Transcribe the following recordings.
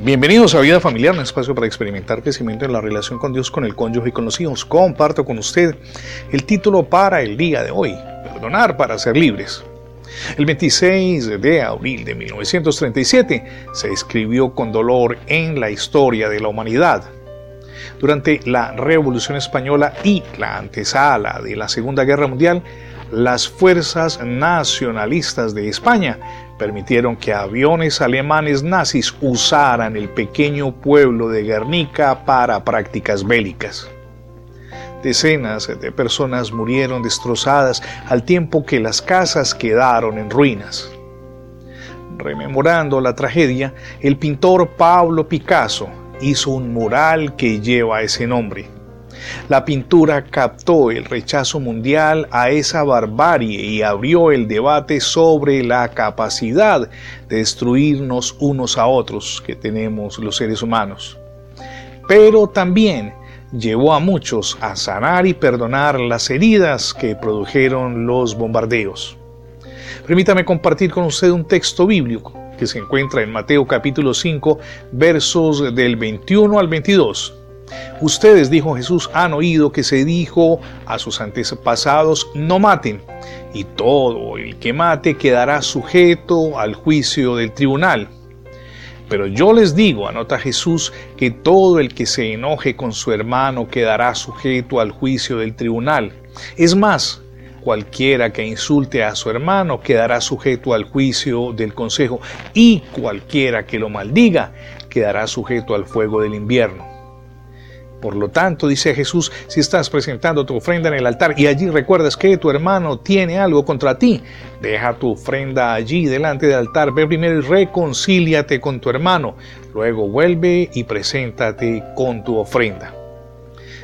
Bienvenidos a Vida Familiar, un espacio para experimentar crecimiento en la relación con Dios, con el cónyuge y con los hijos. Comparto con usted el título para el día de hoy, Perdonar para ser libres. El 26 de abril de 1937 se escribió con dolor en la historia de la humanidad. Durante la Revolución Española y la antesala de la Segunda Guerra Mundial, las fuerzas nacionalistas de España permitieron que aviones alemanes nazis usaran el pequeño pueblo de Guernica para prácticas bélicas. Decenas de personas murieron destrozadas al tiempo que las casas quedaron en ruinas. Rememorando la tragedia, el pintor Pablo Picasso hizo un mural que lleva ese nombre. La pintura captó el rechazo mundial a esa barbarie y abrió el debate sobre la capacidad de destruirnos unos a otros que tenemos los seres humanos. Pero también llevó a muchos a sanar y perdonar las heridas que produjeron los bombardeos. Permítame compartir con usted un texto bíblico que se encuentra en Mateo capítulo 5 versos del 21 al 22 Ustedes, dijo Jesús, han oído que se dijo a sus antepasados, no maten, y todo el que mate quedará sujeto al juicio del tribunal. Pero yo les digo, anota Jesús, que todo el que se enoje con su hermano quedará sujeto al juicio del tribunal. Es más, cualquiera que insulte a su hermano quedará sujeto al juicio del consejo, y cualquiera que lo maldiga quedará sujeto al fuego del invierno. Por lo tanto, dice Jesús, si estás presentando tu ofrenda en el altar y allí recuerdas que tu hermano tiene algo contra ti, deja tu ofrenda allí delante del altar, ve primero y reconcíliate con tu hermano, luego vuelve y preséntate con tu ofrenda.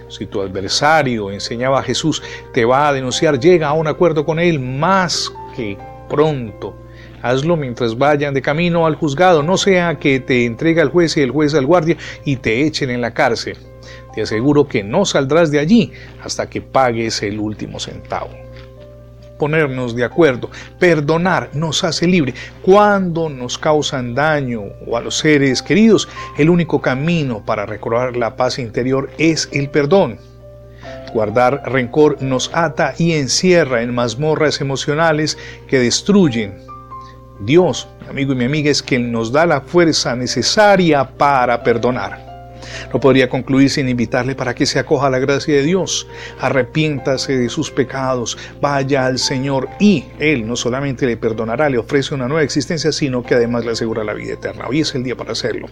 Si tu adversario, enseñaba a Jesús, te va a denunciar, llega a un acuerdo con él más que pronto. Hazlo mientras vayan de camino al juzgado, no sea que te entregue al juez y el juez al guardia y te echen en la cárcel. Te aseguro que no saldrás de allí hasta que pagues el último centavo. Ponernos de acuerdo, perdonar nos hace libre. Cuando nos causan daño o a los seres queridos, el único camino para recobrar la paz interior es el perdón. Guardar rencor nos ata y encierra en mazmorras emocionales que destruyen. Dios, amigo y mi amiga, es quien nos da la fuerza necesaria para perdonar. No podría concluir sin invitarle para que se acoja a la gracia de Dios, arrepiéntase de sus pecados, vaya al Señor y Él no solamente le perdonará, le ofrece una nueva existencia, sino que además le asegura la vida eterna. Hoy es el día para hacerlo.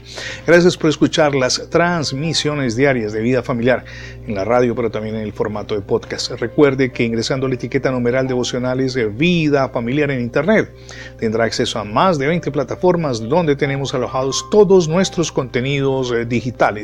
Gracias por escuchar las transmisiones diarias de vida familiar en la radio, pero también en el formato de podcast. Recuerde que ingresando a la etiqueta numeral devocionales de vida familiar en Internet, tendrá acceso a más de 20 plataformas donde tenemos alojados todos nuestros contenidos eh,